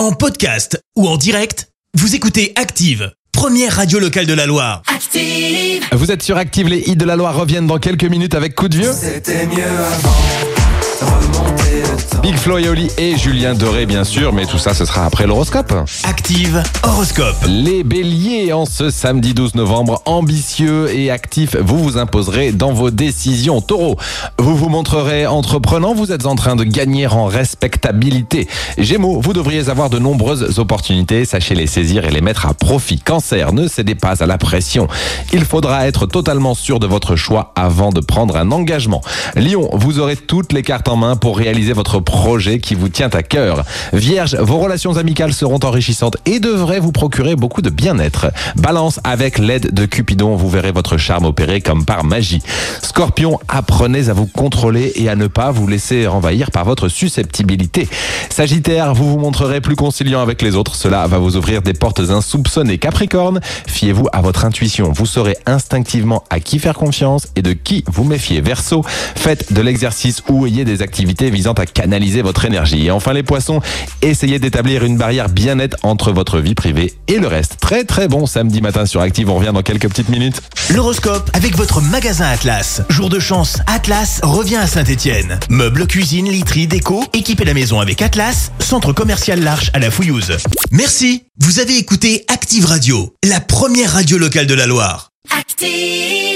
En podcast ou en direct, vous écoutez Active, première radio locale de la Loire. Active. Vous êtes sur Active, les hits de la Loire reviennent dans quelques minutes avec Coup de Vieux. C'était mieux avant. Remonter le temps. Big Flo et Julien Doré, bien sûr, mais tout ça, ce sera après l'horoscope. Active horoscope. Les béliers, en ce samedi 12 novembre, ambitieux et actifs, vous vous imposerez dans vos décisions. Taureau, vous vous montrerez entreprenant, vous êtes en train de gagner en respectabilité. Gémeaux, vous devriez avoir de nombreuses opportunités, sachez les saisir et les mettre à profit. Cancer, ne cédez pas à la pression. Il faudra être totalement sûr de votre choix avant de prendre un engagement. Lion, vous aurez toutes les cartes en main pour réaliser votre projet qui vous tient à cœur. Vierge, vos relations amicales seront enrichissantes et devraient vous procurer beaucoup de bien-être. Balance, avec l'aide de Cupidon, vous verrez votre charme opérer comme par magie. Scorpion, apprenez à vous contrôler et à ne pas vous laisser envahir par votre susceptibilité. Sagittaire, vous vous montrerez plus conciliant avec les autres, cela va vous ouvrir des portes insoupçonnées. Capricorne, fiez-vous à votre intuition, vous saurez instinctivement à qui faire confiance et de qui vous méfier. Verseau, faites de l'exercice ou ayez des activités visant à canaliser votre énergie. Et enfin les poissons, essayez d'établir une barrière bien nette entre votre vie privée et le reste. Très très bon samedi matin sur Active, on revient dans quelques petites minutes. L'horoscope avec votre magasin Atlas. Jour de chance, Atlas revient à Saint-Étienne. Meubles, cuisine, literie, déco, équipez la maison avec Atlas, centre commercial L'Arche à la Fouillouse. Merci, vous avez écouté Active Radio, la première radio locale de la Loire. Active.